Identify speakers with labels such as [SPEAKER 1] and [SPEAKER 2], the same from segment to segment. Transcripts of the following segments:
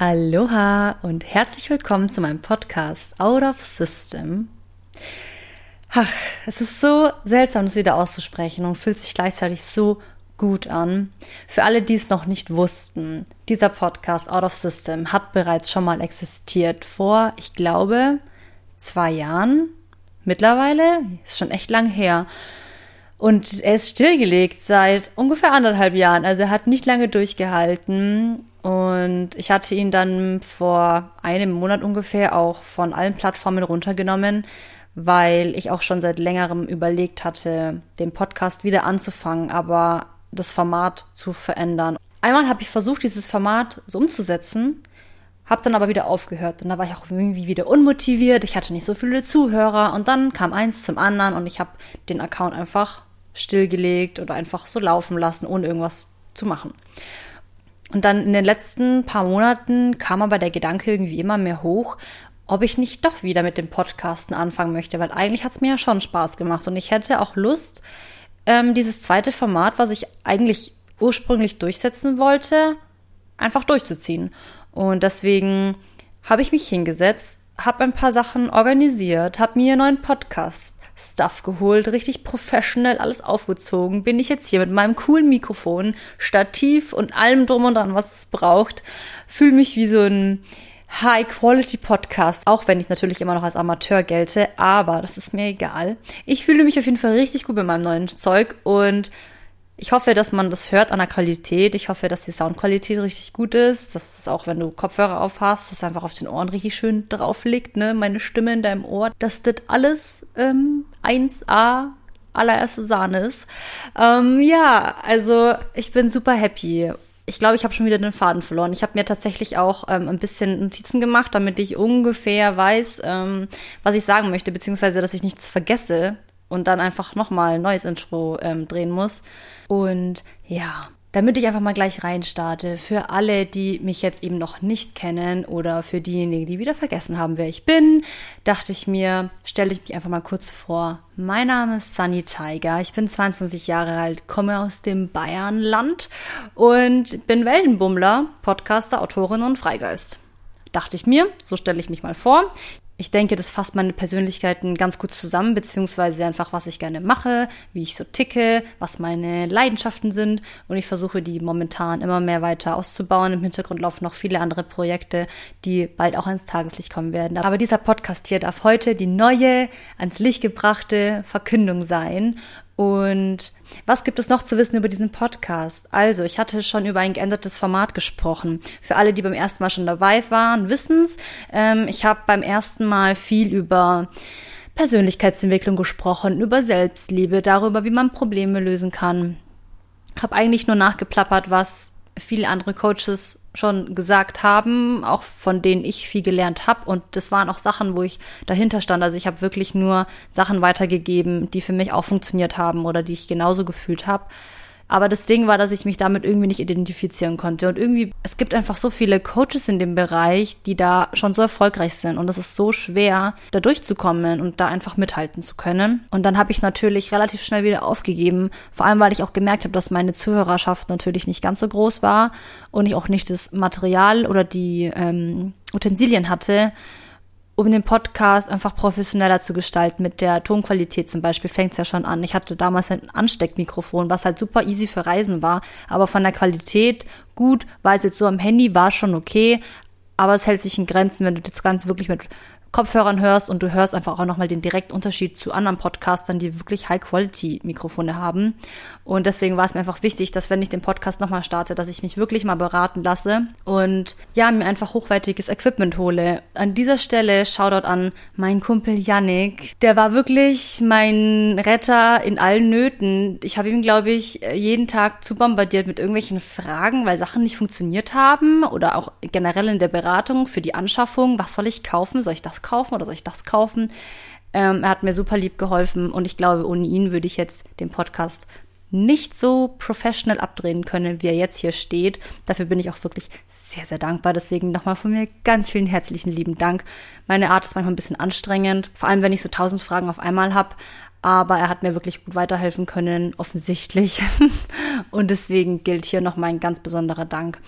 [SPEAKER 1] Aloha und herzlich willkommen zu meinem Podcast Out of System. Ach, es ist so seltsam, das wieder auszusprechen und fühlt sich gleichzeitig so gut an. Für alle, die es noch nicht wussten, dieser Podcast Out of System hat bereits schon mal existiert vor, ich glaube, zwei Jahren. Mittlerweile ist schon echt lang her. Und er ist stillgelegt seit ungefähr anderthalb Jahren. Also er hat nicht lange durchgehalten. Und ich hatte ihn dann vor einem Monat ungefähr auch von allen Plattformen runtergenommen, weil ich auch schon seit längerem überlegt hatte, den Podcast wieder anzufangen, aber das Format zu verändern. Einmal habe ich versucht, dieses Format so umzusetzen, habe dann aber wieder aufgehört und da war ich auch irgendwie wieder unmotiviert. Ich hatte nicht so viele Zuhörer und dann kam eins zum anderen und ich habe den Account einfach stillgelegt oder einfach so laufen lassen, ohne irgendwas zu machen. Und dann in den letzten paar Monaten kam aber der Gedanke irgendwie immer mehr hoch, ob ich nicht doch wieder mit dem Podcasten anfangen möchte, weil eigentlich hat es mir ja schon Spaß gemacht und ich hätte auch Lust, ähm, dieses zweite Format, was ich eigentlich ursprünglich durchsetzen wollte, einfach durchzuziehen. Und deswegen habe ich mich hingesetzt, habe ein paar Sachen organisiert, habe mir einen neuen Podcast Stuff geholt, richtig professionell alles aufgezogen. Bin ich jetzt hier mit meinem coolen Mikrofon, Stativ und allem drum und dran, was es braucht. Fühle mich wie so ein High-Quality-Podcast, auch wenn ich natürlich immer noch als Amateur gelte, aber das ist mir egal. Ich fühle mich auf jeden Fall richtig gut mit meinem neuen Zeug und ich hoffe, dass man das hört an der Qualität. Ich hoffe, dass die Soundqualität richtig gut ist. Dass es auch, wenn du Kopfhörer auf hast, es einfach auf den Ohren richtig schön drauf liegt, ne? Meine Stimme in deinem Ohr. Dass das alles ähm, 1A allererste Sahne ist. Ähm, ja, also ich bin super happy. Ich glaube, ich habe schon wieder den Faden verloren. Ich habe mir tatsächlich auch ähm, ein bisschen Notizen gemacht, damit ich ungefähr weiß, ähm, was ich sagen möchte, beziehungsweise dass ich nichts vergesse und dann einfach nochmal ein neues Intro ähm, drehen muss. Und ja, damit ich einfach mal gleich reinstarte, für alle, die mich jetzt eben noch nicht kennen oder für diejenigen, die wieder vergessen haben, wer ich bin, dachte ich mir, stelle ich mich einfach mal kurz vor. Mein Name ist Sunny Tiger, ich bin 22 Jahre alt, komme aus dem Bayernland und bin Weltenbummler, Podcaster, Autorin und Freigeist. Dachte ich mir, so stelle ich mich mal vor ich denke, das fasst meine Persönlichkeiten ganz gut zusammen, beziehungsweise einfach, was ich gerne mache, wie ich so ticke, was meine Leidenschaften sind. Und ich versuche, die momentan immer mehr weiter auszubauen. Im Hintergrund laufen noch viele andere Projekte, die bald auch ans Tageslicht kommen werden. Aber dieser Podcast hier darf heute die neue, ans Licht gebrachte Verkündung sein. Und was gibt es noch zu wissen über diesen Podcast? Also, ich hatte schon über ein geändertes Format gesprochen. Für alle, die beim ersten Mal schon dabei waren, wissen's. Ähm, ich habe beim ersten Mal viel über Persönlichkeitsentwicklung gesprochen, über Selbstliebe, darüber, wie man Probleme lösen kann. Habe eigentlich nur nachgeplappert, was viele andere Coaches schon gesagt haben, auch von denen ich viel gelernt habe. Und das waren auch Sachen, wo ich dahinter stand. Also ich habe wirklich nur Sachen weitergegeben, die für mich auch funktioniert haben oder die ich genauso gefühlt habe. Aber das Ding war, dass ich mich damit irgendwie nicht identifizieren konnte. Und irgendwie, es gibt einfach so viele Coaches in dem Bereich, die da schon so erfolgreich sind. Und es ist so schwer, da durchzukommen und da einfach mithalten zu können. Und dann habe ich natürlich relativ schnell wieder aufgegeben. Vor allem, weil ich auch gemerkt habe, dass meine Zuhörerschaft natürlich nicht ganz so groß war und ich auch nicht das Material oder die ähm, Utensilien hatte, um den Podcast einfach professioneller zu gestalten. Mit der Tonqualität zum Beispiel fängt es ja schon an. Ich hatte damals ein Ansteckmikrofon, was halt super easy für Reisen war, aber von der Qualität gut, war es jetzt so am Handy, war schon okay, aber es hält sich in Grenzen, wenn du das Ganze wirklich mit Kopfhörern hörst und du hörst einfach auch nochmal den direkten Unterschied zu anderen Podcastern, die wirklich High-Quality-Mikrofone haben. Und deswegen war es mir einfach wichtig, dass wenn ich den Podcast nochmal starte, dass ich mich wirklich mal beraten lasse und ja, mir einfach hochwertiges Equipment hole. An dieser Stelle Shoutout an meinen Kumpel Yannick. Der war wirklich mein Retter in allen Nöten. Ich habe ihm, glaube ich, jeden Tag zu bombardiert mit irgendwelchen Fragen, weil Sachen nicht funktioniert haben oder auch generell in der Beratung für die Anschaffung. Was soll ich kaufen? Soll ich das kaufen oder soll ich das kaufen? Ähm, er hat mir super lieb geholfen und ich glaube, ohne ihn würde ich jetzt den Podcast nicht so professional abdrehen können, wie er jetzt hier steht. Dafür bin ich auch wirklich sehr, sehr dankbar. Deswegen nochmal von mir ganz vielen herzlichen lieben Dank. Meine Art ist manchmal ein bisschen anstrengend, vor allem wenn ich so tausend Fragen auf einmal habe. Aber er hat mir wirklich gut weiterhelfen können, offensichtlich. Und deswegen gilt hier noch mein ganz besonderer Dank.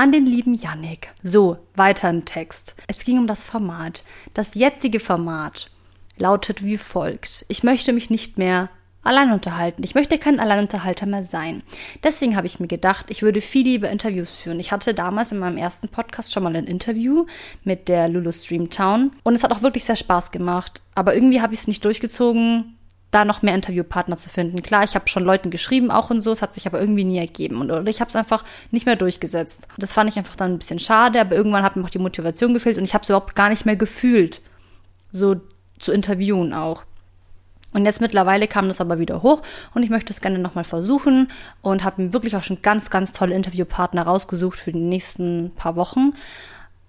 [SPEAKER 1] An den lieben Yannick. So, weiter im Text. Es ging um das Format. Das jetzige Format lautet wie folgt. Ich möchte mich nicht mehr allein unterhalten. Ich möchte kein Alleinunterhalter mehr sein. Deswegen habe ich mir gedacht, ich würde viel lieber Interviews führen. Ich hatte damals in meinem ersten Podcast schon mal ein Interview mit der Lulu Streamtown und es hat auch wirklich sehr Spaß gemacht. Aber irgendwie habe ich es nicht durchgezogen, da noch mehr Interviewpartner zu finden. Klar, ich habe schon Leuten geschrieben auch und so, es hat sich aber irgendwie nie ergeben und oder ich habe es einfach nicht mehr durchgesetzt. Das fand ich einfach dann ein bisschen schade, aber irgendwann hat mir auch die Motivation gefehlt und ich habe es überhaupt gar nicht mehr gefühlt, so zu interviewen auch. Und jetzt mittlerweile kam das aber wieder hoch und ich möchte es gerne nochmal versuchen und habe mir wirklich auch schon ganz, ganz tolle Interviewpartner rausgesucht für die nächsten paar Wochen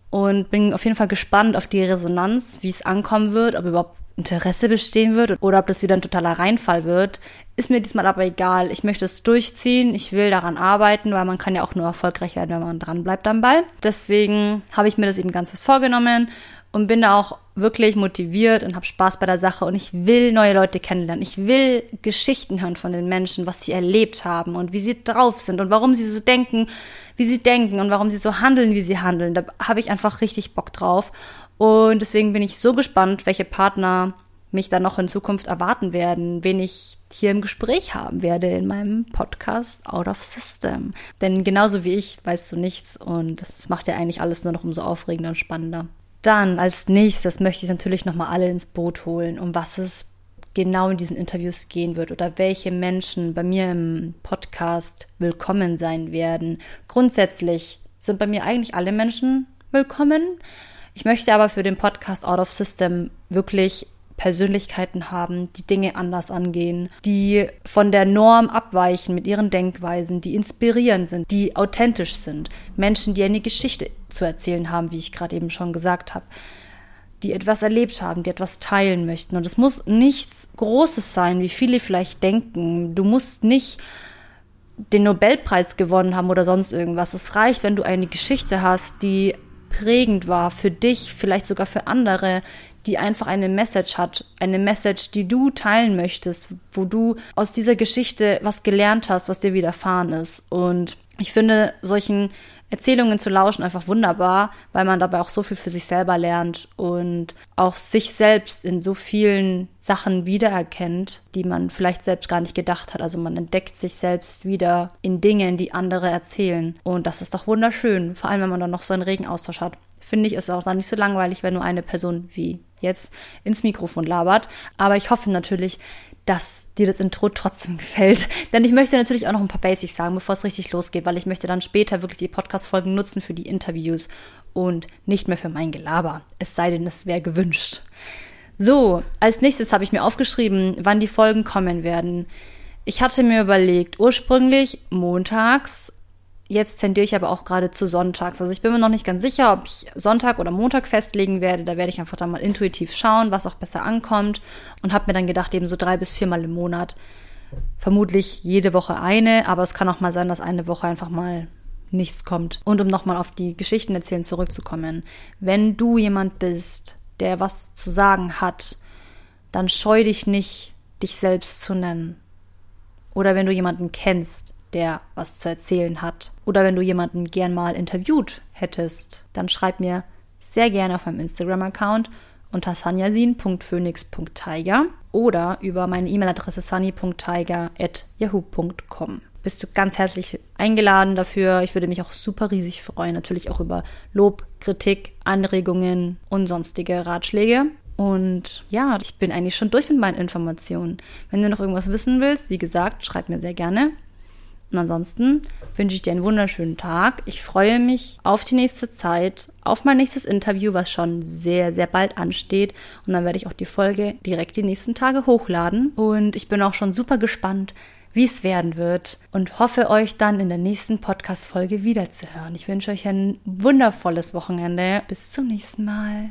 [SPEAKER 1] und bin auf jeden Fall gespannt auf die Resonanz, wie es ankommen wird, ob überhaupt Interesse bestehen wird oder ob das wieder ein totaler Reinfall wird, ist mir diesmal aber egal. Ich möchte es durchziehen, ich will daran arbeiten, weil man kann ja auch nur erfolgreich werden, wenn man dran bleibt am Ball. Deswegen habe ich mir das eben ganz fest vorgenommen und bin da auch wirklich motiviert und habe Spaß bei der Sache und ich will neue Leute kennenlernen. Ich will Geschichten hören von den Menschen, was sie erlebt haben und wie sie drauf sind und warum sie so denken, wie sie denken und warum sie so handeln, wie sie handeln. Da habe ich einfach richtig Bock drauf und deswegen bin ich so gespannt, welche Partner mich dann noch in Zukunft erwarten werden, wen ich hier im Gespräch haben werde in meinem Podcast Out of System. Denn genauso wie ich weißt du nichts und das macht ja eigentlich alles nur noch umso aufregender und spannender. Dann als nächstes möchte ich natürlich nochmal alle ins Boot holen, um was es genau in diesen Interviews gehen wird oder welche Menschen bei mir im Podcast willkommen sein werden. Grundsätzlich sind bei mir eigentlich alle Menschen willkommen. Ich möchte aber für den Podcast Out of System wirklich Persönlichkeiten haben, die Dinge anders angehen, die von der Norm abweichen mit ihren Denkweisen, die inspirierend sind, die authentisch sind. Menschen, die eine Geschichte zu erzählen haben, wie ich gerade eben schon gesagt habe die etwas erlebt haben, die etwas teilen möchten. Und es muss nichts Großes sein, wie viele vielleicht denken. Du musst nicht den Nobelpreis gewonnen haben oder sonst irgendwas. Es reicht, wenn du eine Geschichte hast, die prägend war für dich, vielleicht sogar für andere, die einfach eine Message hat, eine Message, die du teilen möchtest, wo du aus dieser Geschichte was gelernt hast, was dir widerfahren ist. Und ich finde solchen Erzählungen zu lauschen einfach wunderbar, weil man dabei auch so viel für sich selber lernt und auch sich selbst in so vielen Sachen wiedererkennt, die man vielleicht selbst gar nicht gedacht hat. Also man entdeckt sich selbst wieder in Dingen, die andere erzählen. Und das ist doch wunderschön, vor allem wenn man dann noch so einen regen Austausch hat. Finde ich, ist auch dann nicht so langweilig, wenn nur eine Person wie jetzt ins Mikrofon labert. Aber ich hoffe natürlich, dass dir das Intro trotzdem gefällt. Denn ich möchte natürlich auch noch ein paar Basics sagen, bevor es richtig losgeht, weil ich möchte dann später wirklich die Podcast-Folgen nutzen für die Interviews und nicht mehr für mein Gelaber. Es sei denn, es wäre gewünscht. So, als nächstes habe ich mir aufgeschrieben, wann die Folgen kommen werden. Ich hatte mir überlegt, ursprünglich montags Jetzt tendiere ich aber auch gerade zu sonntags. Also ich bin mir noch nicht ganz sicher, ob ich Sonntag oder Montag festlegen werde. Da werde ich einfach dann mal intuitiv schauen, was auch besser ankommt. Und habe mir dann gedacht, eben so drei bis viermal im Monat. Vermutlich jede Woche eine, aber es kann auch mal sein, dass eine Woche einfach mal nichts kommt. Und um nochmal auf die Geschichten erzählen zurückzukommen. Wenn du jemand bist, der was zu sagen hat, dann scheu dich nicht, dich selbst zu nennen. Oder wenn du jemanden kennst, der was zu erzählen hat. Oder wenn du jemanden gern mal interviewt hättest, dann schreib mir sehr gerne auf meinem Instagram-Account unter sanyasin.phoenix.tiger oder über meine E-Mail-Adresse sunny.tiger.yahoo.com. Bist du ganz herzlich eingeladen dafür. Ich würde mich auch super riesig freuen. Natürlich auch über Lob, Kritik, Anregungen und sonstige Ratschläge. Und ja, ich bin eigentlich schon durch mit meinen Informationen. Wenn du noch irgendwas wissen willst, wie gesagt, schreib mir sehr gerne. Und ansonsten wünsche ich dir einen wunderschönen Tag. Ich freue mich auf die nächste Zeit, auf mein nächstes Interview, was schon sehr, sehr bald ansteht. Und dann werde ich auch die Folge direkt die nächsten Tage hochladen. Und ich bin auch schon super gespannt, wie es werden wird und hoffe euch dann in der nächsten Podcast-Folge wiederzuhören. Ich wünsche euch ein wundervolles Wochenende. Bis zum nächsten Mal.